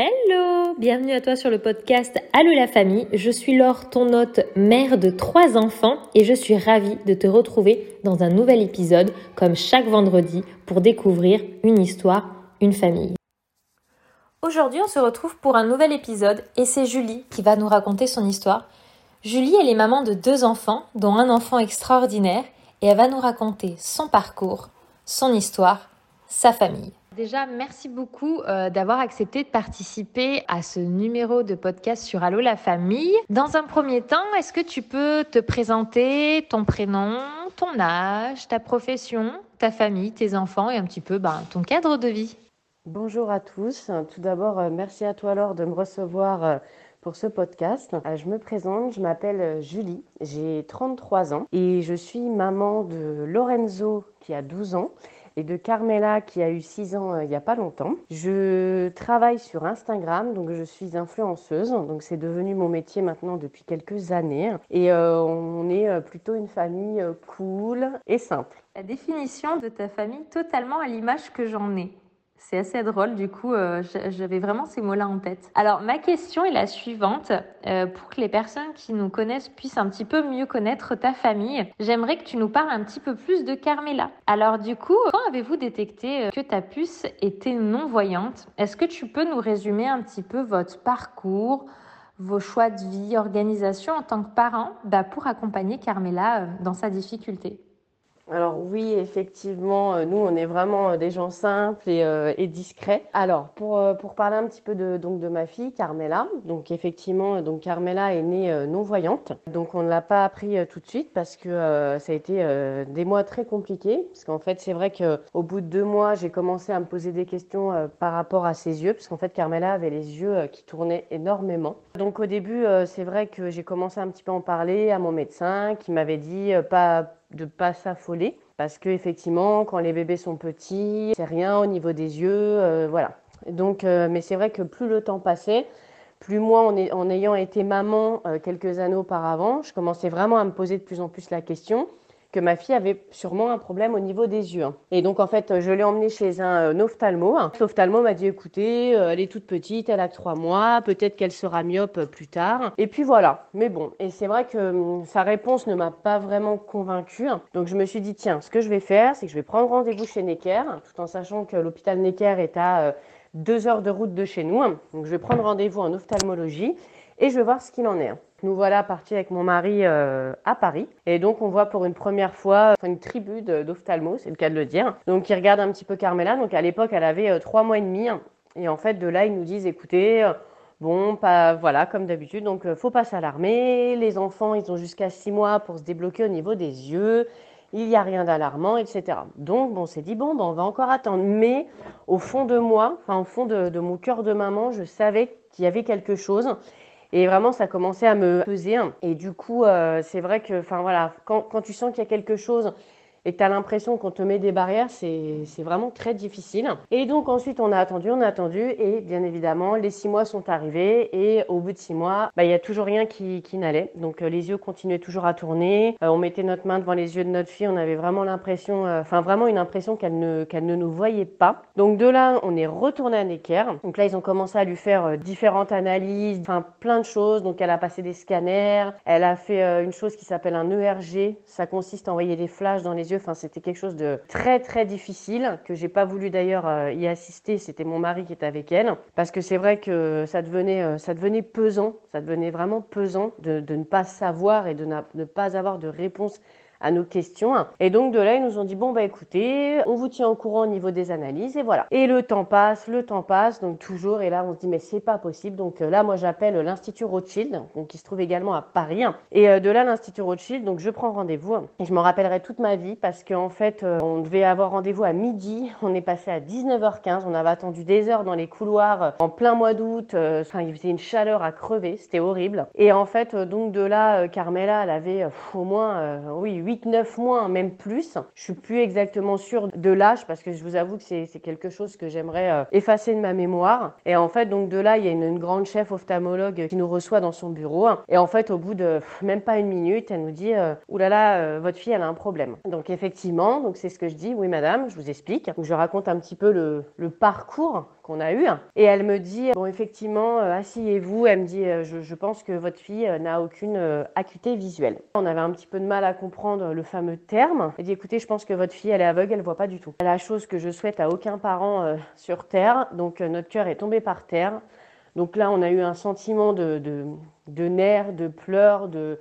Hello Bienvenue à toi sur le podcast Allô la famille. Je suis Laure, ton hôte, mère de trois enfants et je suis ravie de te retrouver dans un nouvel épisode comme chaque vendredi pour découvrir une histoire, une famille. Aujourd'hui, on se retrouve pour un nouvel épisode et c'est Julie qui va nous raconter son histoire. Julie, elle est maman de deux enfants, dont un enfant extraordinaire et elle va nous raconter son parcours, son histoire, sa famille. Déjà, merci beaucoup euh, d'avoir accepté de participer à ce numéro de podcast sur Allo la famille. Dans un premier temps, est-ce que tu peux te présenter ton prénom, ton âge, ta profession, ta famille, tes enfants et un petit peu ben, ton cadre de vie? Bonjour à tous. Tout d'abord, euh, merci à toi Laure de me recevoir euh, pour ce podcast. Je me présente, je m'appelle Julie, j'ai 33 ans et je suis maman de Lorenzo qui a 12 ans et de Carmela qui a eu 6 ans euh, il n'y a pas longtemps. Je travaille sur Instagram, donc je suis influenceuse, donc c'est devenu mon métier maintenant depuis quelques années. Et euh, on est euh, plutôt une famille cool et simple. La définition de ta famille totalement à l'image que j'en ai. C'est assez drôle, du coup, euh, j'avais vraiment ces mots-là en tête. Alors, ma question est la suivante. Euh, pour que les personnes qui nous connaissent puissent un petit peu mieux connaître ta famille, j'aimerais que tu nous parles un petit peu plus de Carmela. Alors, du coup, quand avez-vous détecté euh, que ta puce était non-voyante? Est-ce que tu peux nous résumer un petit peu votre parcours vos choix de vie, organisation en tant que parent bah, pour accompagner Carmela dans sa difficulté? Alors oui, effectivement, euh, nous, on est vraiment euh, des gens simples et, euh, et discrets. Alors, pour, pour parler un petit peu de, donc, de ma fille, Carmela, donc effectivement, donc Carmela est née non-voyante. Donc, on ne l'a pas appris tout de suite parce que ça a été des mois très compliqués. Parce qu'en fait, c'est vrai qu'au bout de deux mois, j'ai commencé à me poser des questions par rapport à ses yeux. Parce qu'en fait, Carmela avait les yeux qui tournaient énormément. Donc, au début, c'est vrai que j'ai commencé un petit peu à en parler à mon médecin qui m'avait dit pas de pas s'affoler. Parce que effectivement quand les bébés sont petits c'est rien au niveau des yeux euh, voilà. Donc euh, mais c'est vrai que plus le temps passait plus moi en, ayant été maman euh, quelques années auparavant je commençais vraiment à me poser de plus en plus la question que ma fille avait sûrement un problème au niveau des yeux. Et donc en fait, je l'ai emmenée chez un euh, ophtalmo. L'ophtalmo m'a dit écoutez, euh, elle est toute petite, elle a trois mois, peut-être qu'elle sera myope euh, plus tard. Et puis voilà. Mais bon, et c'est vrai que hum, sa réponse ne m'a pas vraiment convaincue. Donc je me suis dit tiens, ce que je vais faire, c'est que je vais prendre rendez-vous chez Necker, tout en sachant que l'hôpital Necker est à deux heures de route de chez nous. Donc je vais prendre rendez-vous en ophtalmologie et je vais voir ce qu'il en est. Nous voilà partis avec mon mari euh, à Paris et donc on voit pour une première fois une tribu d'ophtalmos, c'est le cas de le dire. Donc ils regardent un petit peu Carmela. Donc à l'époque elle avait euh, trois mois et demi et en fait de là ils nous disent écoutez euh, bon pas voilà comme d'habitude donc faut pas s'alarmer. Les enfants ils ont jusqu'à six mois pour se débloquer au niveau des yeux. Il n'y a rien d'alarmant, etc. Donc, bon, on s'est dit, bon, ben, on va encore attendre. Mais au fond de moi, enfin, au fond de mon cœur de maman, je savais qu'il y avait quelque chose et vraiment, ça commençait à me peser. Et du coup, euh, c'est vrai que, enfin voilà, quand, quand tu sens qu'il y a quelque chose et tu as l'impression qu'on te met des barrières, c'est vraiment très difficile. Et donc ensuite, on a attendu, on a attendu, et bien évidemment, les six mois sont arrivés, et au bout de six mois, bah, il y a toujours rien qui, qui n'allait. Donc euh, les yeux continuaient toujours à tourner, euh, on mettait notre main devant les yeux de notre fille, on avait vraiment l'impression, euh, enfin vraiment une impression qu'elle ne, qu'elle ne nous voyait pas. Donc de là, on est retourné à Necker. Donc là, ils ont commencé à lui faire différentes analyses, enfin plein de choses. Donc elle a passé des scanners, elle a fait une chose qui s'appelle un ERG, ça consiste à envoyer des flashs dans les yeux. Enfin, c'était quelque chose de très très difficile que j'ai pas voulu d'ailleurs euh, y assister. C'était mon mari qui était avec elle parce que c'est vrai que ça devenait euh, ça devenait pesant, ça devenait vraiment pesant de, de ne pas savoir et de ne pas avoir de réponse à nos questions. Et donc de là, ils nous ont dit bon bah écoutez, on vous tient au courant au niveau des analyses et voilà. Et le temps passe, le temps passe, donc toujours. Et là, on se dit mais c'est pas possible. Donc euh, là, moi j'appelle l'institut Rothschild, donc qui se trouve également à Paris. Et euh, de là, l'institut Rothschild, donc je prends rendez-vous et je me rappellerai toute ma vie parce qu'en fait, euh, on devait avoir rendez-vous à midi. On est passé à 19h15. On avait attendu des heures dans les couloirs en plein mois d'août. Enfin, il faisait une chaleur à crever, c'était horrible. Et en fait, donc de là, Carmela, elle avait au moins, oui, 8-9 mois, même plus. Je suis plus exactement sûre de l'âge parce que je vous avoue que c'est quelque chose que j'aimerais euh, effacer de ma mémoire. Et en fait, donc de là, il y a une, grande chef ophtalmologue qui nous reçoit dans son bureau. Et en fait, au bout de même pas une minute, elle nous dit euh, Oulala, là euh, votre fille, elle a un problème. Donc effectivement, c'est ce que je dis. Oui, madame, je vous explique. Je raconte un petit peu le parcours qu'on a eu. Et elle me dit, bon effectivement, asseyez-vous. Elle me dit, je, je, pense que votre fille n'a aucune acuité visuelle. On avait un petit peu de mal à comprendre le fameux terme. Elle dit, écoutez, je pense que votre fille, elle est aveugle, elle voit pas du tout. La chose que je souhaite à aucun parent sur Terre. Donc notre cœur est tombé par terre. Donc là, on a eu un sentiment de, de, nerfs, de pleurs, de,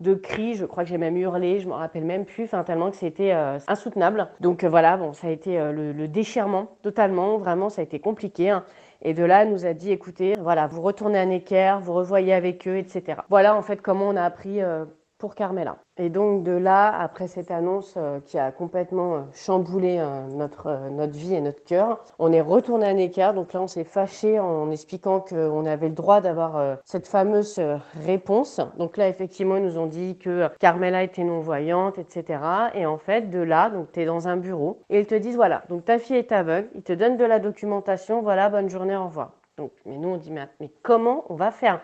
de cris. Je crois que j'ai même hurlé, je me rappelle même plus, enfin, tellement que c'était euh, insoutenable. Donc euh, voilà, bon, ça a été euh, le, déchirement totalement, vraiment, ça a été compliqué. Hein. Et de là, elle nous a dit, écoutez, voilà, vous retournez à Necker, vous revoyez avec eux, etc. Voilà en fait comment on a appris pour Carmela. Et donc de là, après cette annonce euh, qui a complètement euh, chamboulé euh, notre, notre vie et notre cœur, on est retourné à Necker. Donc là, on s'est fâché en expliquant qu'on avait le droit d'avoir cette fameuse réponse. Donc là, effectivement, ils nous ont dit que Carmela était non-voyante, etc. Et en fait, de là, donc tu es dans un bureau et ils te disent, voilà, donc ta fille est aveugle, ils te donnent de la documentation, voilà, bonne journée, au revoir. Donc, mais nous, on dit, mais, mais comment on va faire?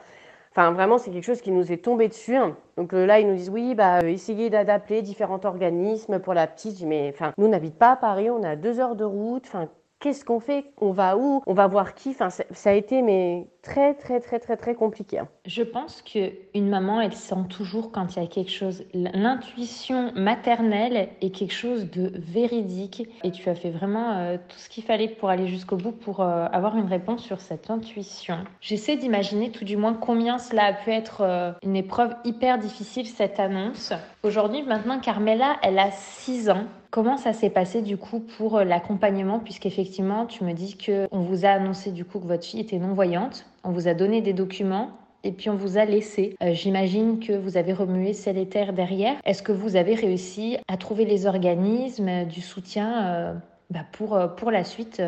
Enfin, vraiment, c'est quelque chose qui nous est tombé dessus. Donc euh, là, ils nous disent oui, bah, euh, essayez d'adapter différents organismes pour la petite. Mais enfin, nous, n'habite pas à Paris, on a deux heures de route. Enfin, qu'est-ce qu'on fait On va où On va voir qui Enfin, ça a été mais très très très très très compliqué. Hein. Je pense que une maman, elle sent toujours quand il y a quelque chose. L'intuition maternelle est quelque chose de véridique et tu as fait vraiment euh, tout ce qu'il fallait pour aller jusqu'au bout pour euh, avoir une réponse sur cette intuition. J'essaie d'imaginer tout du moins combien cela a pu être euh, une épreuve hyper difficile cette annonce. Aujourd'hui, maintenant, Carmela, elle a 6 ans. Comment ça s'est passé du coup pour l'accompagnement? Puisqu'effectivement tu me dis que on vous a annoncé du coup que votre fille était non voyante on vous a donné des documents et puis on vous a laissé. Euh, j'imagine que vous avez remué ciel et terre derrière. Est-ce que vous avez réussi à trouver les organismes du soutien euh, bah, pour, euh, pour la suite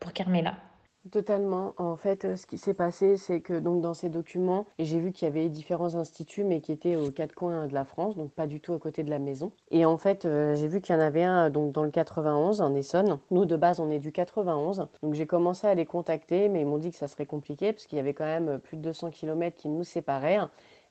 pour Carmela? Totalement. En fait, euh, ce qui s'est passé, c'est que donc dans ces documents, j'ai vu qu'il y avait différents instituts, mais qui étaient aux quatre coins de la France, donc pas du tout à côté de la maison. Et en fait, euh, j'ai vu qu'il y en avait un donc dans le 91, en Essonne. Nous, de base, on est du 91. Donc j'ai commencé à les contacter, mais ils m'ont dit que ça serait compliqué, parce qu'il y avait quand même plus de 200 km qui nous séparaient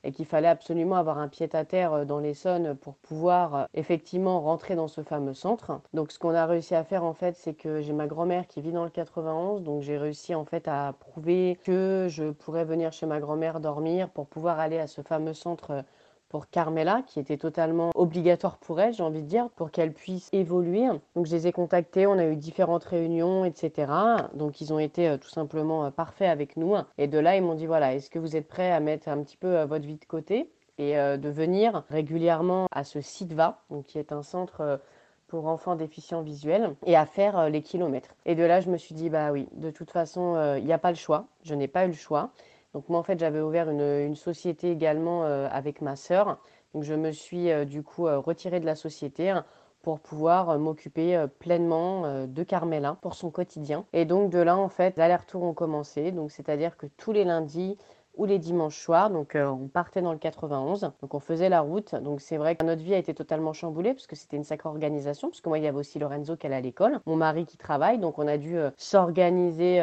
et qu'il fallait absolument avoir un pied-à-terre euh, dans l'Essonne pour pouvoir euh, effectivement rentrer dans ce fameux centre. Donc ce qu'on a réussi à faire en fait, c'est que j'ai ma grand-mère qui vit dans le 91, donc j'ai réussi en fait à prouver que je pourrais venir chez ma grand-mère dormir pour pouvoir aller à ce fameux centre euh, pour Carmela, qui était totalement obligatoire pour elle, j'ai envie de dire, pour qu'elle puisse évoluer. Donc je les ai contactés, on a eu différentes réunions, etc. Donc ils ont été euh, tout simplement euh, parfaits avec nous. Et de là, ils m'ont dit, voilà, est-ce que vous êtes prêts à mettre un petit peu euh, votre vie de côté et de venir régulièrement à ce SITVA, donc qui est un centre pour enfants déficients visuels et à faire les kilomètres. Et de là, je me suis dit, bah oui, de toute façon, il n'y a pas le choix. Je n'ai pas eu le choix. Donc moi en fait j'avais ouvert une, société également euh, avec ma sœur. Donc je me suis euh, du coup euh, retirée de la société hein, pour pouvoir m'occuper pleinement de Carmela pour son quotidien. Et donc de là en fait les allers-retours ont commencé. Donc c'est-à-dire que tous les lundis ou les dimanches soirs. Donc, on partait dans le 91. Donc, on faisait la route. Donc, c'est vrai que notre vie a été totalement chamboulée parce que c'était une sacrée organisation. Parce que moi, il y avait aussi Lorenzo qui allait à l'école, mon mari qui travaille. Donc, on a dû s'organiser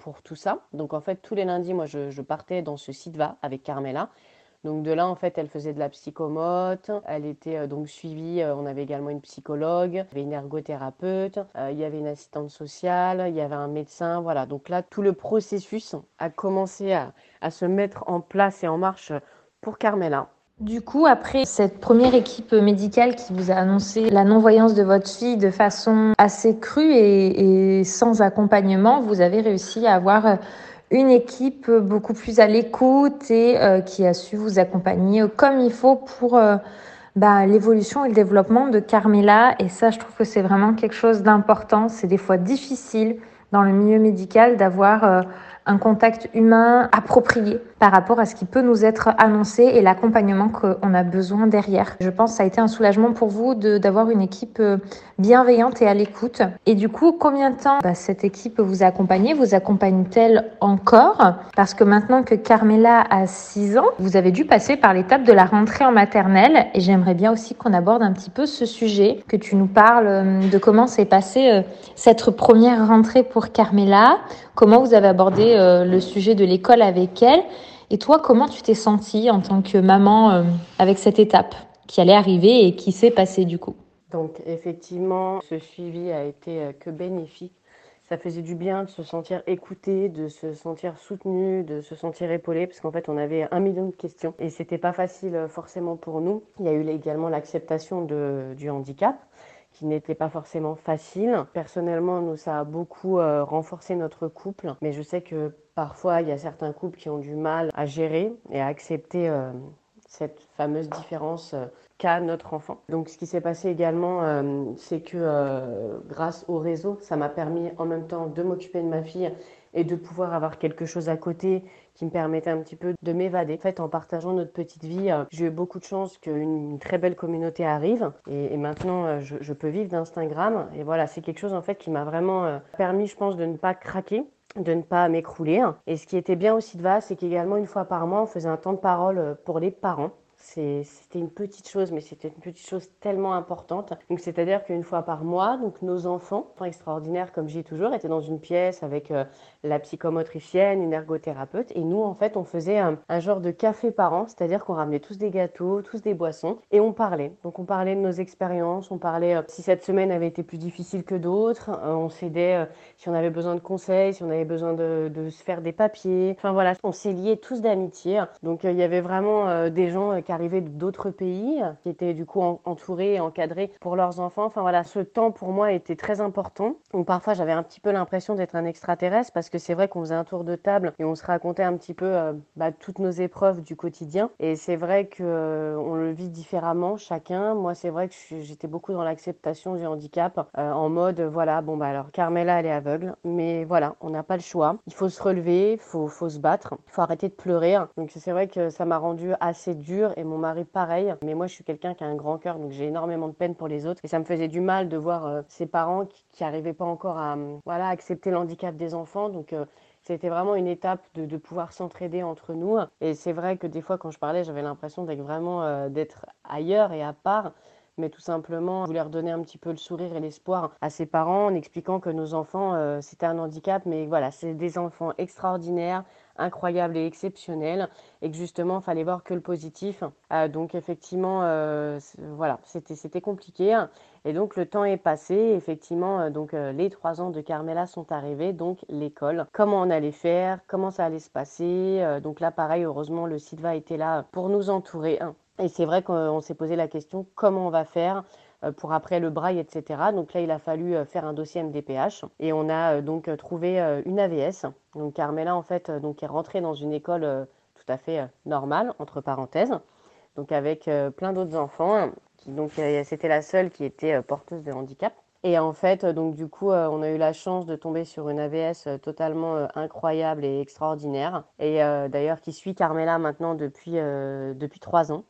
pour tout ça. Donc en fait, tous les lundis, moi, je, partais dans ce site va avec Carmela. Donc de là, en fait, elle faisait de la psychomote, elle était euh, donc suivie, euh, on avait également une psychologue, il y avait une ergothérapeute, euh, il y avait une assistante sociale, il y avait un médecin, voilà. Donc là, tout le processus a commencé à se mettre en place et en marche pour Carmela. Du coup, après cette première équipe médicale qui vous a annoncé la non-voyance de votre fille de façon assez crue et, sans accompagnement, vous avez réussi à avoir une équipe beaucoup plus à l'écoute et euh, qui a su vous accompagner comme il faut pour euh, bah, l'évolution et le développement de Carmela. Et ça, je trouve que c'est vraiment quelque chose d'important. C'est des fois difficile dans le milieu médical d'avoir euh, un contact humain approprié par rapport à ce qui peut nous être annoncé et l'accompagnement qu'on a besoin derrière. Je pense que ça a été un soulagement pour vous d'avoir une équipe euh, bienveillante et à l'écoute. Et du coup, combien de temps bah, cette équipe vous a accompagné Vous accompagne-t-elle encore? Parce que maintenant que Carmela a 6 ans, vous avez dû passer par l'étape de la rentrée en maternelle et j'aimerais bien aussi qu'on aborde un petit peu ce sujet, que tu nous parles euh, de comment s'est passée euh, cette première rentrée pour Carmela, comment vous avez abordé le sujet de l'école avec elle et toi, comment tu t'es sentie en tant que maman euh, avec cette étape qui allait arriver et qui s'est passée du coup? Donc effectivement, ce suivi a été euh, que bénéfique. ça faisait du bien de se sentir écouté, de se sentir soutenu, de se sentir épaulé, parce qu'en fait, on avait un million de questions et c'était pas facile euh, forcément pour nous. Il y a eu également l'acceptation du handicap qui n'était pas forcément facile. Personnellement, nous, ça a beaucoup euh, renforcé notre couple, mais je sais que parfois, il y a certains couples qui ont du mal à gérer et à accepter euh, cette fameuse différence qu'a notre enfant. Donc ce qui s'est passé également, euh, c'est que euh, grâce au réseau, ça m'a permis en même temps de m'occuper de ma fille et de pouvoir avoir quelque chose à côté qui me permettait un petit peu de m'évader. En fait, en partageant notre petite vie, euh, j'ai eu beaucoup de chance qu'une très belle communauté arrive et, maintenant je, je, peux vivre d'Instagram. Et voilà, c'est quelque chose en fait qui m'a vraiment permis, je pense, de ne pas craquer de ne pas m'écrouler. Et ce qui était bien aussi de VA, c'est qu'également une fois par mois, on faisait un temps de parole pour les parents. C'était une petite chose, mais c'était une petite chose tellement importante. C'est-à-dire qu'une fois par mois, donc nos enfants, extraordinaires, comme j'ai toujours, étaient dans une pièce avec euh, la psychomotricienne, une ergothérapeute, et nous, en fait, on faisait un, genre de café par an, c'est-à-dire qu'on ramenait tous des gâteaux, tous des boissons, et on parlait. Donc, on parlait de nos expériences, on parlait euh, si cette semaine avait été plus difficile que d'autres, euh, on s'aidait si on avait besoin de conseils, si on avait besoin de, de se faire des papiers. Enfin voilà, on s'est liés tous d'amitié. Donc, il y avait vraiment des gens arrivaient d'autres pays, qui étaient du coup entourés et encadrés pour leurs enfants. Enfin voilà, ce temps pour moi était très important. Donc parfois j'avais un petit peu l'impression d'être un extraterrestre parce que c'est vrai qu'on faisait un tour de table et on se racontait un petit peu euh, bah, toutes nos épreuves du quotidien. Et c'est vrai que euh, on le vit différemment chacun. Moi c'est vrai que j'étais beaucoup dans l'acceptation du handicap euh, en mode voilà bon bah alors Carmela elle est aveugle, mais voilà on n'a pas le choix. Il faut se relever, faut, faut se battre, il faut arrêter de pleurer. Donc c'est vrai que ça m'a rendu assez dur et mon mari pareil. Mais moi, je suis quelqu'un qui a un grand cœur, donc j'ai énormément de peine pour les autres. Et ça me faisait du mal de voir euh, ces parents qui n'arrivaient pas encore à voilà, accepter l'handicap des enfants. Donc, euh, c'était vraiment une étape de, pouvoir s'entraider entre nous. Et c'est vrai que des fois, quand je parlais, j'avais l'impression d'être vraiment euh, d'être ailleurs et à part mais tout simplement, je voulais redonner un petit peu le sourire et l'espoir à ses parents en expliquant que nos enfants, c'était un handicap, mais voilà, c'est des enfants extraordinaires, incroyable et exceptionnel et que justement il fallait voir que le positif. Euh, donc effectivement, euh, voilà, c'était compliqué. Et donc le temps est passé. Effectivement, euh, donc les trois ans de Carmela sont arrivés. Donc l'école, comment on allait faire, comment ça allait se passer. donc là, pareil, heureusement, le va était là pour nous entourer. Et c'est vrai qu'on s'est posé la question comment on va faire pour après le braille, etc. Donc là, il a fallu euh, faire un dossier MDPH et on a euh, donc trouvé une AVS. Donc Carmela, en fait, donc, est rentrée dans une école tout à fait normale, entre parenthèses, donc avec plein d'autres enfants. Qui, donc c'était la seule qui était porteuse de handicap. Et en fait, donc du coup, on a eu la chance de tomber sur une AVS totalement incroyable et extraordinaire. Et d'ailleurs, qui suit Carmela maintenant depuis depuis trois ans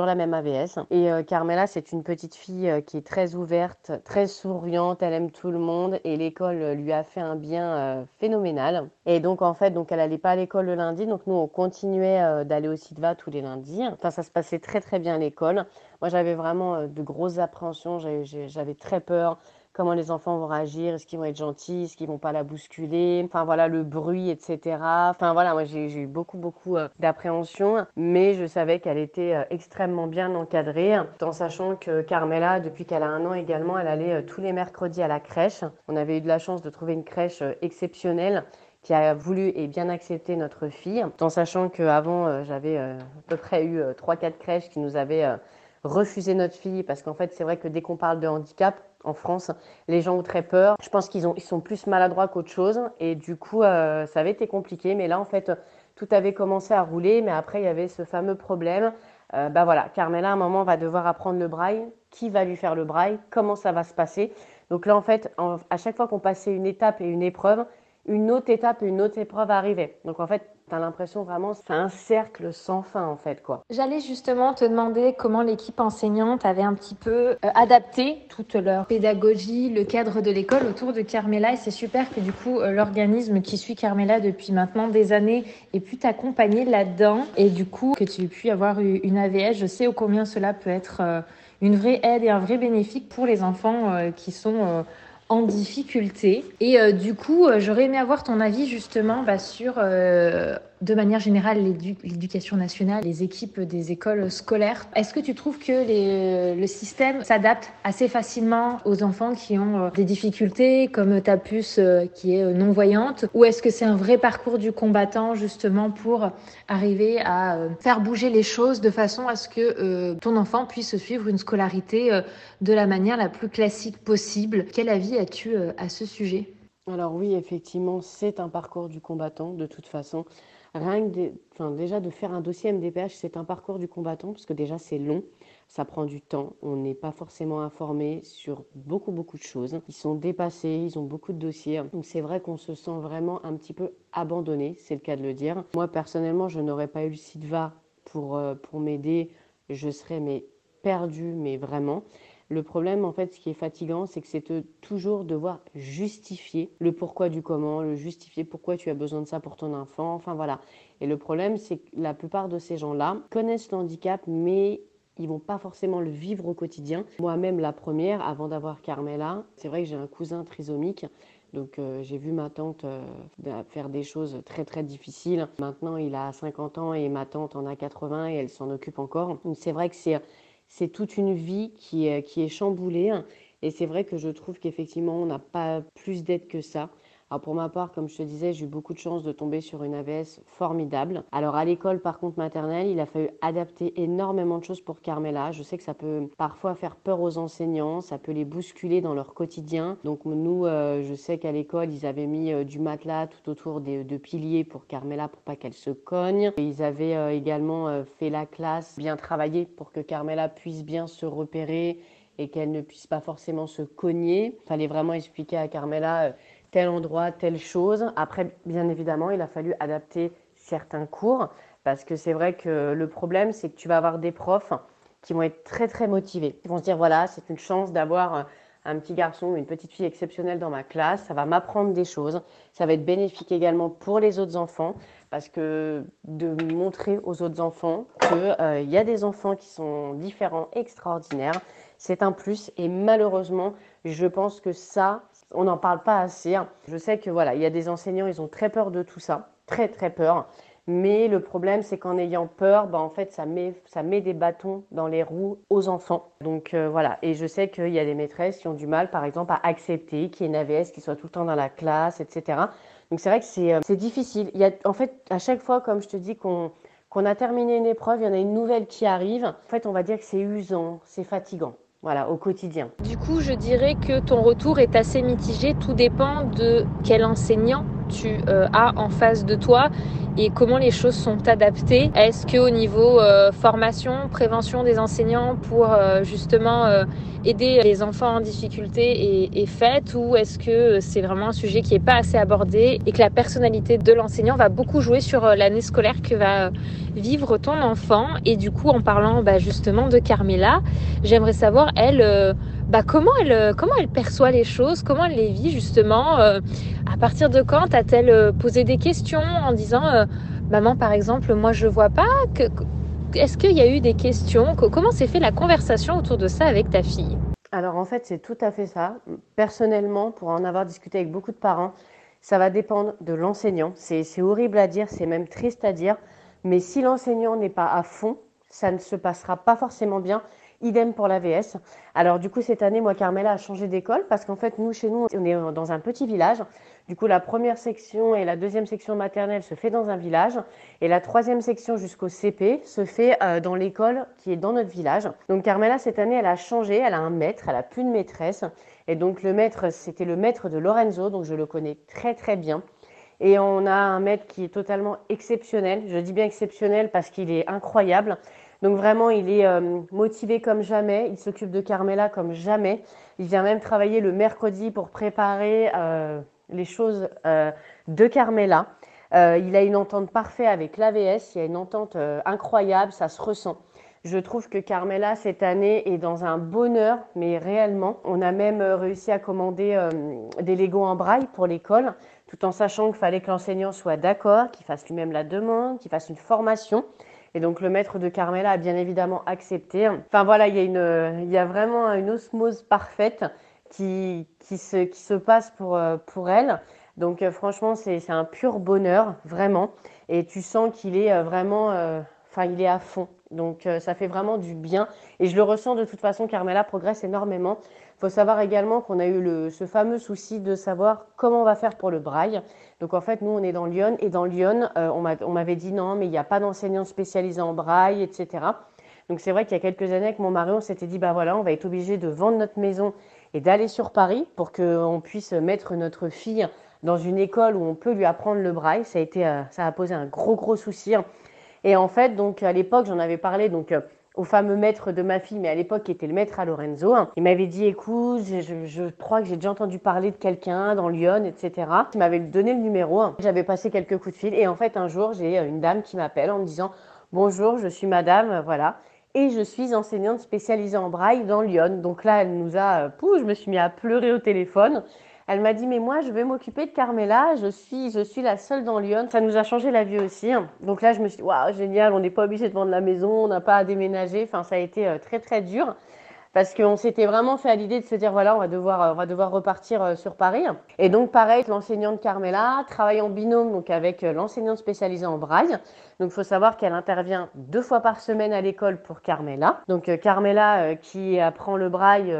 la même AVS. Et euh, Carmela, c'est une petite fille euh, qui est très ouverte, très souriante, elle aime tout le monde et l'école euh, lui a fait un bien phénoménal. Et donc en fait, donc elle allait pas à l'école le lundi, donc nous on continuait d'aller au CIDVA tous les lundis. Enfin, ça se passait très très bien à l'école. Moi, j'avais vraiment de grosses appréhensions, j'avais très peur comment les enfants vont réagir, est-ce qu'ils vont être gentils, est-ce qu'ils vont pas la bousculer, enfin voilà le bruit, etc. Enfin voilà, moi j'ai eu beaucoup beaucoup euh, d'appréhension, mais je savais qu'elle était euh, extrêmement bien encadrée, en sachant que Carmela, depuis qu'elle a un an également, elle allait euh, tous les mercredis à la crèche. On avait eu de la chance de trouver une crèche exceptionnelle qui a voulu et bien accepté notre fille, en sachant qu'avant, j'avais à peu près eu 3-4 crèches qui nous avaient refusé notre fille, parce qu'en fait, c'est vrai que dès qu'on parle de handicap, en France, les gens ont très peur. Je pense qu'ils ils sont plus maladroits qu'autre chose. Et du coup, euh, ça avait été compliqué. Mais là, en fait, tout avait commencé à rouler. Mais après, il y avait ce fameux problème. Euh, bah voilà, Carmela, à un moment, va devoir apprendre le braille. Qui va lui faire le braille? Comment ça va se passer? Donc là, en fait, à chaque fois qu'on passait une étape et une épreuve, une autre étape et une autre épreuve arrivait. Donc en fait, T'as l'impression vraiment c'est un cercle sans fin en fait quoi. J'allais justement te demander comment l'équipe enseignante avait un petit peu euh, adapté toute leur pédagogie, le cadre de l'école autour de Carmela et c'est super que du coup euh, l'organisme qui suit Carmela depuis maintenant des années ait pu t'accompagner là-dedans et du coup que tu aies pu avoir une AVS. Je sais au combien cela peut être euh, une vraie aide et un vrai bénéfice pour les enfants qui sont difficulté. Et euh, du coup, euh, j'aurais aimé avoir ton avis justement bah, sur, euh, de manière générale, l'éducation nationale, les équipes des écoles scolaires. Est-ce que tu trouves que le système s'adapte assez facilement aux enfants qui ont des difficultés, comme ta puce qui est non-voyante? Ou est-ce que c'est un vrai parcours du combattant justement pour arriver à faire bouger les choses de façon à ce que ton enfant puisse suivre une scolarité de la manière la plus classique possible? Quel avis as-tu euh, à ce sujet? Alors oui, effectivement, c'est un parcours du combattant de toute façon. Rien que enfin, déjà de faire un dossier MDPH, c'est un parcours du combattant parce que déjà c'est long, ça prend du temps, on n'est pas forcément informé sur beaucoup beaucoup de choses. Ils sont dépassés, ils ont beaucoup de dossiers. Donc c'est vrai qu'on se sent vraiment un petit peu abandonné, c'est le cas de le dire. Moi personnellement, je n'aurais pas eu le SIDVA pour, euh, pour m'aider, je serais mais perdu, mais vraiment. Le problème, en fait, ce qui est fatigant, c'est que c'est toujours devoir justifier le pourquoi du comment, le justifier pourquoi tu as besoin de ça pour ton enfant. Enfin voilà. Et le problème, c'est que la plupart de ces gens-là connaissent le handicap, mais ils vont pas forcément le vivre au quotidien. Moi-même, la première, avant d'avoir Carmela, c'est vrai que j'ai un cousin trisomique. Donc euh, j'ai vu ma tante euh, faire des choses très très difficiles. Maintenant il a 50 ans et ma tante en a 80 et elle s'en occupe encore. Donc c'est vrai que c'est c'est toute une vie qui est, qui est chamboulée. Hein. Et c'est vrai que je trouve qu'effectivement, on n'a pas plus d'aide que ça. Alors pour ma part, comme je te disais, j'ai eu beaucoup de chance de tomber sur une AVS formidable. Alors à l'école, par contre maternelle, il a fallu adapter énormément de choses pour Carmela. Je sais que ça peut parfois faire peur aux enseignants, ça peut les bousculer dans leur quotidien. Donc nous, euh, je sais qu'à l'école, ils avaient mis euh, du matelas tout autour de piliers pour Carmela pour pas qu'elle se cogne. ils avaient euh, également fait la classe bien travaillée pour que Carmela puisse bien se repérer et qu'elle ne puisse pas forcément se cogner. Il fallait vraiment expliquer à Carmela tel endroit, telle chose. Après, bien évidemment, il a fallu adapter certains cours parce que c'est vrai que le problème, c'est que tu vas avoir des profs qui vont être très très motivés. Ils vont se dire voilà, c'est une chance d'avoir un petit garçon ou une petite fille exceptionnelle dans ma classe, ça va m'apprendre des choses, ça va être bénéfique également pour les autres enfants parce que de montrer aux autres enfants qu'il euh, y a des enfants qui sont différents, extraordinaires, c'est un plus et malheureusement, je pense que ça, on n'en parle pas assez. Hein. Je sais que voilà, il y a des enseignants, ils ont très peur de tout ça, très très peur. Mais le problème, c'est qu'en ayant peur, bah, en fait, ça met, ça met des bâtons dans les roues aux enfants. Donc euh, voilà, et je sais qu'il y a des maîtresses qui ont du mal, par exemple, à accepter qu'il y ait une AVS qui soit tout le temps dans la classe, etc. Donc c'est vrai que c'est, euh, difficile. Il y a, en fait, à chaque fois, comme je te dis, qu'on, qu'on a terminé une épreuve, il y en a une nouvelle qui arrive. En fait, on va dire que c'est usant, c'est fatigant voilà, au quotidien. Du coup, je dirais que ton retour est assez mitigé. Tout dépend de quel enseignant tu euh, as en face de toi et comment les choses sont adaptées. Est-ce que au niveau euh, formation, prévention des enseignants pour euh, justement aider les enfants en difficulté est, est faite ou est-ce que c'est vraiment un sujet qui n'est pas assez abordé et que la personnalité de l'enseignant va beaucoup jouer sur l'année scolaire que va vivre ton enfant? Et du coup, en parlant bah, justement de Carmela, j'aimerais savoir elle bah, comment, elle, comment elle perçoit les choses, comment elle les vit justement. Euh, à partir de quand a-t-elle euh, posé des questions en disant euh, Maman, par exemple, moi je vois pas. Que, Est-ce qu'il y a eu des questions? Comment s'est fait la conversation autour de ça avec ta fille Alors en fait, c'est tout à fait ça. Personnellement, pour en avoir discuté avec beaucoup de parents, ça va dépendre de l'enseignant. C'est horrible à dire, c'est même triste à dire. Mais si l'enseignant n'est pas à fond, ça ne se passera pas forcément bien. Idem pour l'AVS. Alors du coup cette année, moi Carmela a changé d'école parce qu'en fait nous chez nous on est dans un petit village. Du coup la première section et la deuxième section maternelle se fait dans un village et la troisième section jusqu'au CP se fait euh, dans l'école qui est dans notre village. Donc Carmela cette année elle a changé, elle a un maître, elle a plus de maîtresse et donc le maître c'était le maître de Lorenzo donc je le connais très très bien. Et on a un maître qui est totalement exceptionnel. Je dis bien exceptionnel parce qu'il est incroyable. Donc vraiment, il est euh, motivé comme jamais. Il s'occupe de Carmela comme jamais. Il vient même travailler le mercredi pour préparer euh, les choses euh, de Carmela. il a une entente parfaite avec l'AVS. Il y a une entente incroyable. Ça se ressent. Je trouve que Carmela, cette année, est dans un bonheur, mais réellement. On a même réussi à commander des Legos en braille pour l'école, tout en sachant qu'il fallait que l'enseignant soit d'accord, qu'il fasse lui-même la demande, qu'il fasse une formation. Et donc le maître de Carmela a bien évidemment accepté. Enfin voilà, il y a, une, il y a vraiment une osmose parfaite. qui, qui, se, qui se passe pour, pour elle. Donc franchement, c'est un pur bonheur, vraiment. Et tu sens qu'il est vraiment, enfin, il est à fond. Donc ça fait vraiment du bien. Et je le ressens de toute façon, Carmela progresse énormément. Faut savoir également qu'on a eu le, ce fameux souci de savoir comment on va faire pour le braille. Donc en fait, nous, on est dans Lyon et dans Lyon, euh, on m'avait dit non, mais il n'y a pas d'enseignants spécialisés en braille, etc. Donc c'est vrai qu'il y a quelques années avec mon mari, on s'était dit, bah voilà, on va être obligé de vendre notre maison et d'aller sur Paris pour qu'on puisse mettre notre fille dans une école où on peut lui apprendre le braille. Ça a, été, euh, ça a posé un gros, gros souci. Et en fait, donc à l'époque, j'en avais parlé, donc euh, au fameux maître de ma fille, mais à l'époque qui était le maître à Lorenzo. Il m'avait dit, écoute, je, crois que j'ai déjà entendu parler de quelqu'un dans Lyon, etc. Il m'avait donné le numéro. J'avais passé quelques coups de fil et en fait un jour j'ai une dame qui m'appelle en me disant, bonjour, je suis madame, voilà. Et je suis enseignante spécialisée en braille dans Lyon. Donc là, elle nous a, pouh, je me suis mis à pleurer au téléphone. Elle m'a dit mais moi je vais m'occuper de Carmela, je suis je suis la seule dans Lyon. Ça nous a changé la vie aussi. Donc là je me suis dit waouh génial, on n'est pas obligé de vendre la maison, on n'a pas à déménager. Enfin ça a été euh, très très dur parce qu'on s'était vraiment fait à l'idée de se dire voilà on va devoir euh, on va devoir repartir euh, sur Paris. Et donc pareil l'enseignante Carmela travaille en binôme donc avec l'enseignante spécialisée en braille. Donc il faut savoir qu'elle intervient deux fois par semaine à l'école pour Carmela. Donc Carmela qui apprend le braille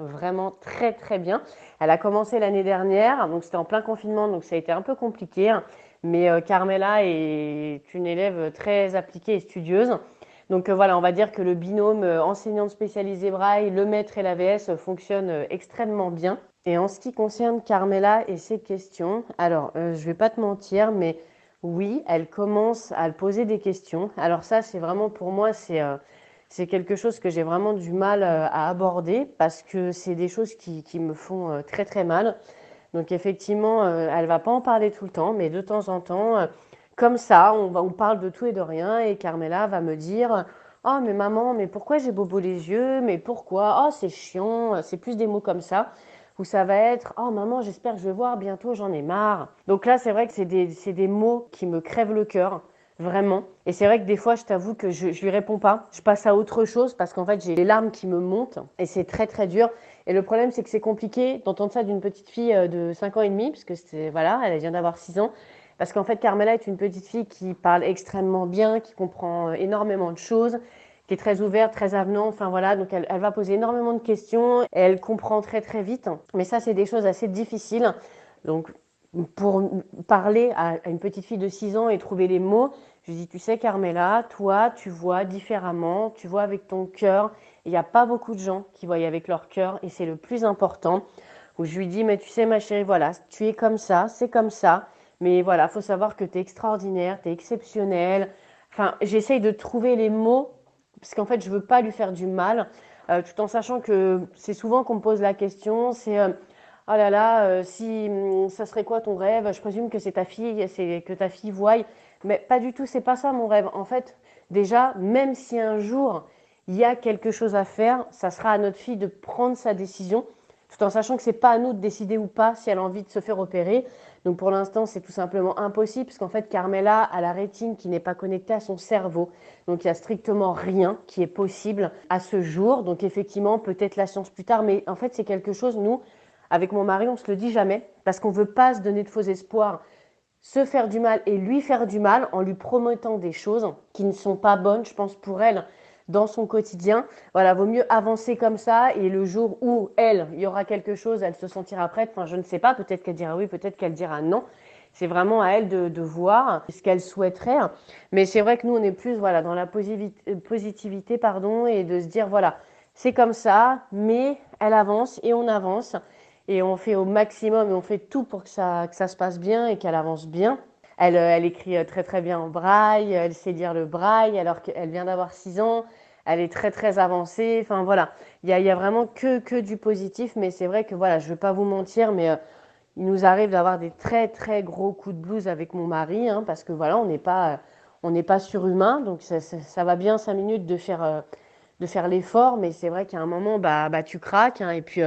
vraiment très très bien. Elle a commencé l'année dernière, donc c'était en plein confinement, donc ça a été un peu compliqué. Mais euh, Carmela est une élève très appliquée et studieuse. Donc euh, voilà, on va dire que le binôme euh, enseignante spécialisée braille, le maître et l'AVS fonctionne extrêmement bien. Et en ce qui concerne Carmela et ses questions, alors je vais pas te mentir, mais oui, elle commence à poser des questions. Alors ça, c'est vraiment pour moi, c'est c'est quelque chose que j'ai vraiment du mal euh, à aborder parce que c'est des choses qui, qui, me font euh, très très mal. Donc effectivement, euh, elle va pas en parler tout le temps, mais de temps en temps, comme ça, on, parle de tout et de rien et Carmela va me dire Oh mais maman, mais pourquoi j'ai bobo les yeux? Mais pourquoi? Oh c'est chiant, c'est plus des mots comme ça. Où ça va être Oh maman, j'espère que je vais voir bientôt, j'en ai marre. Donc là, c'est vrai que c'est des, des mots qui me crèvent le cœur vraiment. Et c'est vrai que des fois, je t'avoue que je, je lui réponds pas. Je passe à autre chose parce qu'en fait, j'ai les larmes qui me montent et c'est très très dur. Et le problème, c'est que c'est compliqué d'entendre ça d'une petite fille euh, de 5 ans et demi, puisque c'est voilà, elle vient d'avoir 6 ans. Parce qu'en fait, Carmela est une petite fille qui parle extrêmement bien, qui comprend euh, énormément de choses, qui est très ouverte, très avenant. Enfin voilà, donc elle, elle va poser énormément de questions et elle comprend très très vite. Mais ça, c'est des choses assez difficiles. Donc pour parler à une petite fille de 6 ans et trouver les mots, je dis, tu sais, Carmela, toi, tu vois différemment, tu vois avec ton cœur. Il n'y a pas beaucoup de gens qui voient avec leur cœur et c'est le plus important. Où je lui dis, mais tu sais, ma chérie, voilà, tu es comme ça, c'est comme ça. Mais voilà, faut savoir que tu es extraordinaire, tu es exceptionnel. Enfin, j'essaye de trouver les mots parce qu'en fait, je veux pas lui faire du mal, euh, tout en sachant que c'est souvent qu'on me pose la question, c'est oh là là, euh, si hum, ça serait quoi ton rêve? Je présume que c'est ta fille, c'est que ta fille voie. Mais pas du tout, c'est pas ça mon rêve. En fait, déjà, même si un jour il y a quelque chose à faire, ça sera à notre fille de prendre sa décision, tout en sachant que c'est pas à nous de décider ou pas si elle a envie de se faire opérer. Donc pour l'instant, c'est tout simplement impossible, parce qu'en fait, Carmela a la rétine qui n'est pas connectée à son cerveau. Donc il y a strictement rien qui est possible à ce jour. Donc effectivement, peut-être la science plus tard, mais en fait, c'est quelque chose, nous, avec mon mari, on se le dit jamais, parce qu'on veut pas se donner de faux espoirs se faire du mal et lui faire du mal en lui promettant des choses qui ne sont pas bonnes, je pense, pour elle dans son quotidien. Voilà, vaut mieux avancer comme ça et le jour où elle, il y aura quelque chose, elle se sentira prête. Enfin, je ne sais pas, peut-être qu'elle dira oui, peut-être qu'elle dira non. C'est vraiment à elle de, voir ce qu'elle souhaiterait. Mais c'est vrai que nous, on est plus voilà dans la positivité pardon, et de se dire voilà, c'est comme ça, mais elle avance et on avance et on fait au maximum et on fait tout pour que ça, que ça se passe bien et qu'elle avance bien. Elle, euh, elle écrit euh, très très bien en braille, elle sait lire le braille alors qu'elle vient d'avoir 6 ans, elle est très très avancée. Enfin voilà, il y a, y a, vraiment que, que du positif, mais c'est vrai que voilà, je ne vais pas vous mentir, mais euh, il nous arrive d'avoir des très très gros coups de blues avec mon mari, hein, parce que voilà, on n'est pas, on pas surhumain, donc ça, ça, va bien 5 minutes de faire, faire l'effort, mais c'est vrai qu'à un moment, bah, bah tu craques, hein, et puis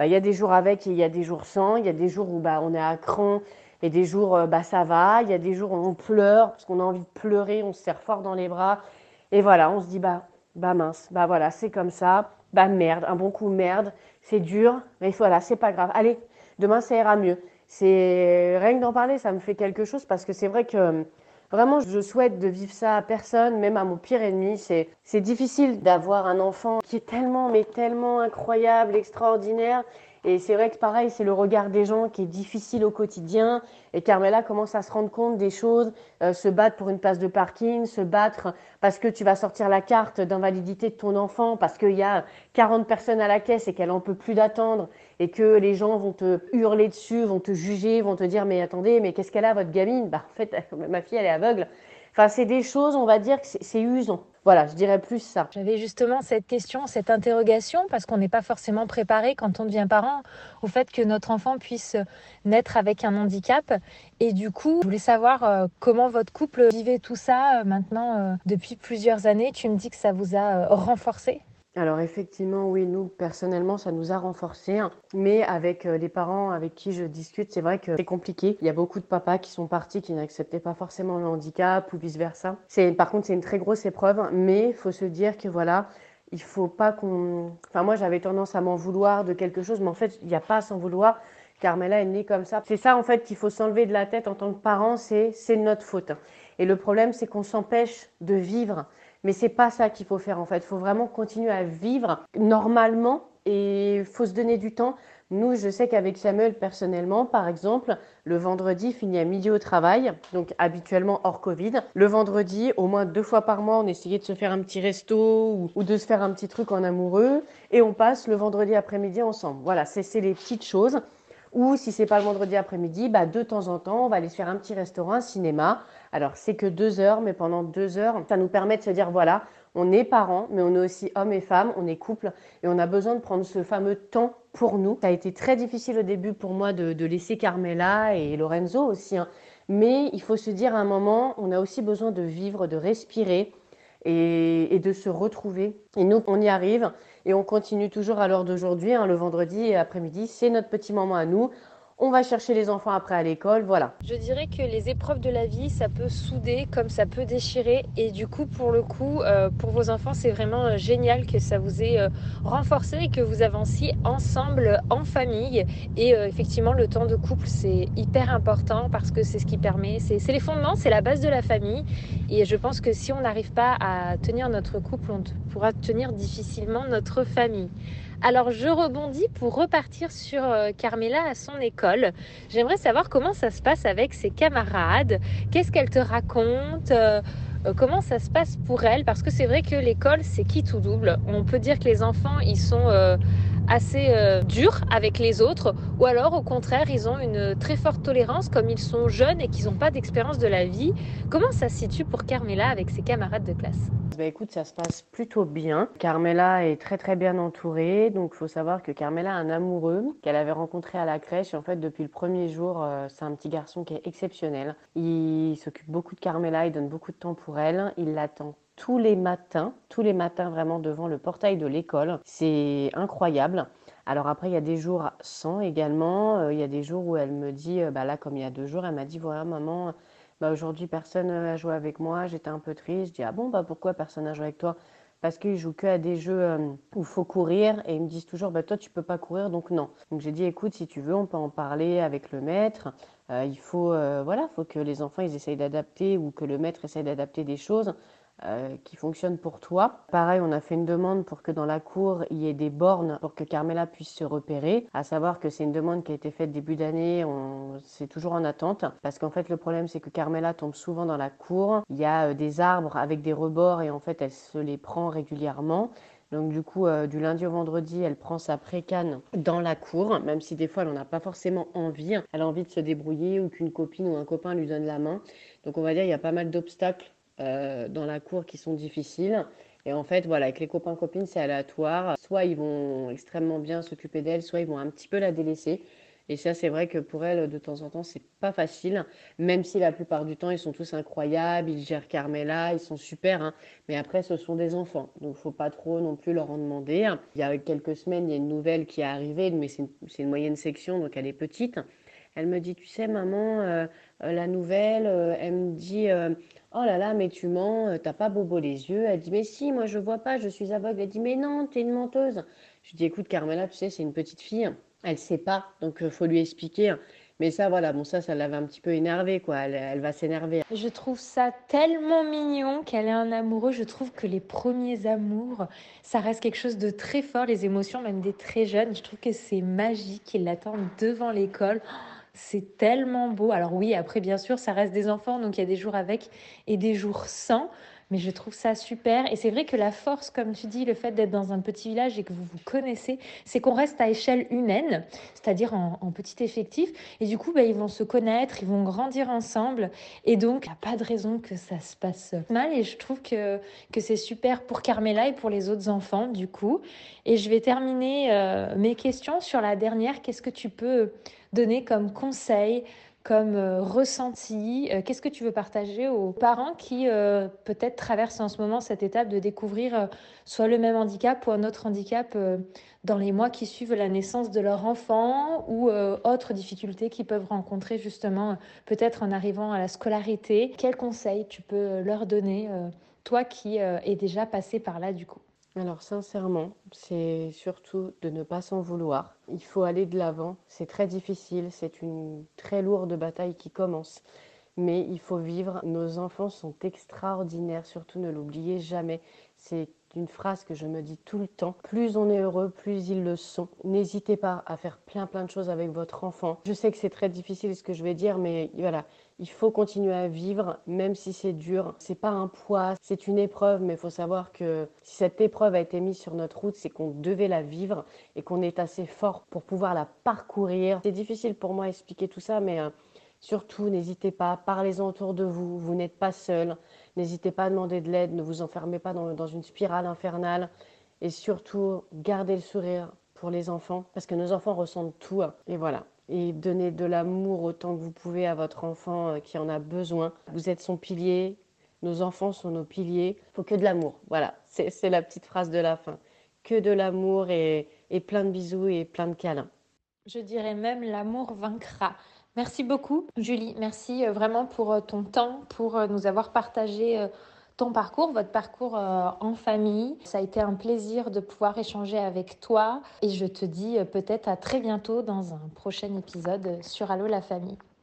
bah, il y a des jours avec et il y a des jours sans. Il y a des jours où bah, on est à cran et des jours euh, bah, ça va. Il y a des jours où on pleure parce qu'on a envie de pleurer, on se serre fort dans les bras. Et voilà, on se dit bah, bah mince, bah voilà, c'est comme ça. bah merde, un bon coup merde, c'est dur, mais voilà, c'est pas grave. Allez, demain ça ira mieux. C'est rien que d'en parler, ça me fait quelque chose parce que c'est vrai que Vraiment, je souhaite de vivre ça à personne, même à mon pire ennemi. C'est, c'est difficile d'avoir un enfant qui est tellement, mais tellement incroyable, extraordinaire, et c'est vrai que pareil, c'est le regard des gens qui est difficile au quotidien. Et Carmela commence à se rendre compte des choses, euh, se battre pour une place de parking, se battre parce que tu vas sortir la carte d'invalidité de ton enfant, parce qu'il y a 40 personnes à la caisse et qu'elle en peut plus d'attendre, et que les gens vont te hurler dessus, vont te juger, vont te dire mais attendez, mais qu'est-ce qu'elle a votre gamine? Bah en fait, ma fille elle est aveugle. Enfin, c'est des choses, on va dire que c'est usant. Voilà, je dirais plus ça. J'avais justement cette question, cette interrogation, parce qu'on n'est pas forcément préparé quand on devient parent au fait que notre enfant puisse naître avec un handicap. Et du coup, je voulais savoir euh, comment votre couple vivait tout ça euh, maintenant euh, depuis plusieurs années. Tu me dis que ça vous a renforcé alors effectivement, oui, nous, personnellement, ça nous a renforcés. Hein. Mais avec euh, les parents avec qui je discute, c'est vrai que c'est compliqué. Il y a beaucoup de papas qui sont partis, qui n'acceptaient pas forcément le handicap ou vice-versa. Par contre, c'est une très grosse épreuve, mais faut se dire que voilà, il faut pas qu'on... Enfin, moi, j'avais tendance à m'en vouloir de quelque chose, mais en fait, il n'y a pas à s'en vouloir. Carmela est née comme ça. C'est ça, en fait, qu'il faut s'enlever de la tête en tant que parent, c'est, c'est notre faute. Et le problème, c'est qu'on s'empêche de vivre mais c'est pas ça qu'il faut faire en fait. Il faut vraiment continuer à vivre normalement et il faut se donner du temps. Nous, je sais qu'avec Samuel, personnellement, par exemple, le vendredi finit à midi au travail, donc habituellement hors Covid. Le vendredi, au moins deux fois par mois, on essayait de se faire un petit resto ou, de se faire un petit truc en amoureux et on passe le vendredi après-midi ensemble. Voilà, c'est les petites choses. Ou si c'est pas le vendredi après-midi, bah, de temps en temps, on va aller se faire un petit restaurant, un cinéma. Alors c'est que deux heures, mais pendant deux heures, ça nous permet de se dire voilà, on est parents, mais on est aussi hommes et femmes, on est couple, et on a besoin de prendre ce fameux temps pour nous. Ça a été très difficile au début pour moi de, laisser Carmela et Lorenzo aussi, hein. mais il faut se dire à un moment, on a aussi besoin de vivre, de respirer et, et de se retrouver. Et nous, on y arrive. Et on continue toujours à l'heure d'aujourd'hui, hein, le vendredi après-midi, c'est notre petit moment à nous on va chercher les enfants après à l'école, voilà. Je dirais que les épreuves de la vie, ça peut souder comme ça peut déchirer. Et du coup, pour le coup, euh, pour vos enfants, c'est vraiment euh, génial que ça vous ait euh, renforcé et que vous avanciez ensemble en famille. Et effectivement, le temps de couple, c'est hyper important parce que c'est ce qui permet, c'est les fondements, c'est la base de la famille. Et je pense que si on n'arrive pas à tenir notre couple, on pourra tenir difficilement notre famille. Alors je rebondis pour repartir sur euh, Carmela à son école. J'aimerais savoir comment ça se passe avec ses camarades. Qu'est-ce qu'elle te raconte euh, euh, comment ça se passe pour elle? Parce que c'est vrai que l'école, c'est qui tout double? On peut dire que les enfants, ils sont assez euh, durs avec les autres, ou alors au contraire, ils ont une très forte tolérance comme ils sont jeunes et qu'ils n'ont pas d'expérience de la vie. Comment ça se situe pour Carmela avec ses camarades de classe? Bah écoute, ça se passe plutôt bien. Carmela est très très bien entourée, donc il faut savoir que Carmela a un amoureux qu'elle avait rencontré à la crèche. Et en fait, depuis le premier jour, euh, c'est un petit garçon qui est exceptionnel. Il s'occupe beaucoup de Carmela, il donne beaucoup de temps pour elle, il l'attend tous les matins, tous les matins vraiment devant le portail de l'école. C'est incroyable. Alors après, il y a des jours sans également. Euh, il y a des jours où elle me dit, euh, bah là, comme il y a deux jours, elle m'a dit, voilà, maman, bah aujourd'hui, personne n'a joué avec moi, j'étais un peu triste. Je dis, ah bon, bah pourquoi personne n'a joué avec toi? Parce qu'ils jouent que à des jeux euh, où il faut courir et ils me disent toujours bah toi tu peux pas courir donc non. Donc j'ai dit écoute si tu veux on peut en parler avec le maître. il faut voilà faut que les enfants ils essayent d'adapter ou que le maître essaye d'adapter des choses. Euh, qui fonctionne pour toi. Pareil, on a fait une demande pour que dans la cour, il y ait des bornes pour que Carmela puisse se repérer. À savoir que c'est une demande qui a été faite début d'année, on... c'est toujours en attente. Parce qu'en fait, le problème, c'est que Carmela tombe souvent dans la cour. Il y a euh, des arbres avec des rebords et en fait, elle se les prend régulièrement. Donc du coup, euh, du lundi au vendredi, elle prend sa précane dans la cour, même si des fois, elle n'en a pas forcément envie. Elle a envie de se débrouiller ou qu'une copine ou un copain lui donne la main. Donc on va dire, il y a pas mal d'obstacles euh, dans la cour qui sont difficiles. Et en fait, voilà, avec les copains copines, c'est aléatoire. Soit ils vont extrêmement bien s'occuper d'elle, soit ils vont un petit peu la délaisser. Et ça, c'est vrai que pour elle, de temps en temps, c'est pas facile. Même si la plupart du temps, ils sont tous incroyables, ils gèrent Carmela, ils sont super. Hein. Mais après, ce sont des enfants, donc faut pas trop non plus leur en demander. Il y a quelques semaines, il y a une nouvelle qui est arrivée, mais c'est une, moyenne section, donc elle est petite. Elle me dit, tu sais, maman, la nouvelle, elle me dit, oh là là, mais tu mens, t'as pas bobo les yeux. Elle dit, mais si, moi je vois pas, je suis aveugle. Elle dit, mais non, t'es une menteuse. Je dis, écoute, Carmela, tu sais, c'est une petite fille. Elle sait pas, donc faut lui expliquer. Mais ça, voilà, bon, ça, ça l'avait un petit peu énervé, quoi. Elle, va s'énerver. Je trouve ça tellement mignon qu'elle est un amoureux. Je trouve que les premiers amours, ça reste quelque chose de très fort, les émotions, même des très jeunes. Je trouve que c'est magique. Ils l'attendent devant l'école. C'est tellement beau. Alors oui, après, bien sûr, ça reste des enfants, donc il y a des jours avec et des jours sans. Mais je trouve ça super. Et c'est vrai que la force, comme tu dis, le fait d'être dans un petit village et que vous vous connaissez, c'est qu'on reste à échelle humaine, c'est-à-dire en, petit effectif. Et du coup, bah, ils vont se connaître, ils vont grandir ensemble. Et donc, il n'y a pas de raison que ça se passe mal. Et je trouve que, que c'est super pour Carmela et pour les autres enfants, du coup. Et je vais terminer euh, mes questions sur la dernière. Qu'est-ce que tu peux donner comme conseil comme euh, ressenti euh, Qu'est-ce que tu veux partager aux parents qui euh, peut-être traversent en ce moment cette étape de découvrir soit le même handicap ou un autre handicap dans les mois qui suivent la naissance de leur enfant ou autres difficultés qu'ils peuvent rencontrer justement peut-être en arrivant à la scolarité. Quels conseils tu peux leur donner, toi qui es déjà passé par là du coup? Alors sincèrement, c'est surtout de ne pas s'en vouloir. Il faut aller de l'avant. C'est très difficile, c'est une très lourde bataille qui commence. Mais il faut vivre. Nos enfants sont extraordinaires, surtout ne l'oubliez jamais. C'est une phrase que je me dis tout le temps. Plus on est heureux, plus ils le sont. N'hésitez pas à faire plein plein de choses avec votre enfant. Je sais que c'est très difficile ce que je vais dire, mais voilà, il faut continuer à vivre, même si c'est dur. C'est pas un poids, c'est une épreuve, mais il faut savoir que si cette épreuve a été mise sur notre route, c'est qu'on devait la vivre et qu'on est assez fort pour pouvoir la parcourir. C'est difficile pour moi d'expliquer tout ça, mais euh, surtout, n'hésitez pas, parlez-en autour de vous. Vous n'êtes pas seul. N'hésitez pas à demander de l'aide, ne vous enfermez pas dans, une spirale infernale. Et surtout, gardez le sourire pour les enfants, parce que nos enfants ressentent tout. Et voilà, et donnez de l'amour autant que vous pouvez à votre enfant euh, qui en a besoin. Vous êtes son pilier, nos enfants sont nos piliers. Il faut que de l'amour. Voilà, c'est la petite phrase de la fin. Que de l'amour et plein de bisous et plein de câlins. Je dirais même l'amour vaincra. Merci beaucoup, Julie. Merci euh, vraiment pour euh, ton temps, pour nous avoir partagé ton parcours, votre parcours euh, en famille. Ça a été un plaisir de pouvoir échanger avec toi et je te dis euh, peut-être à très bientôt dans un prochain épisode sur Allo la famille.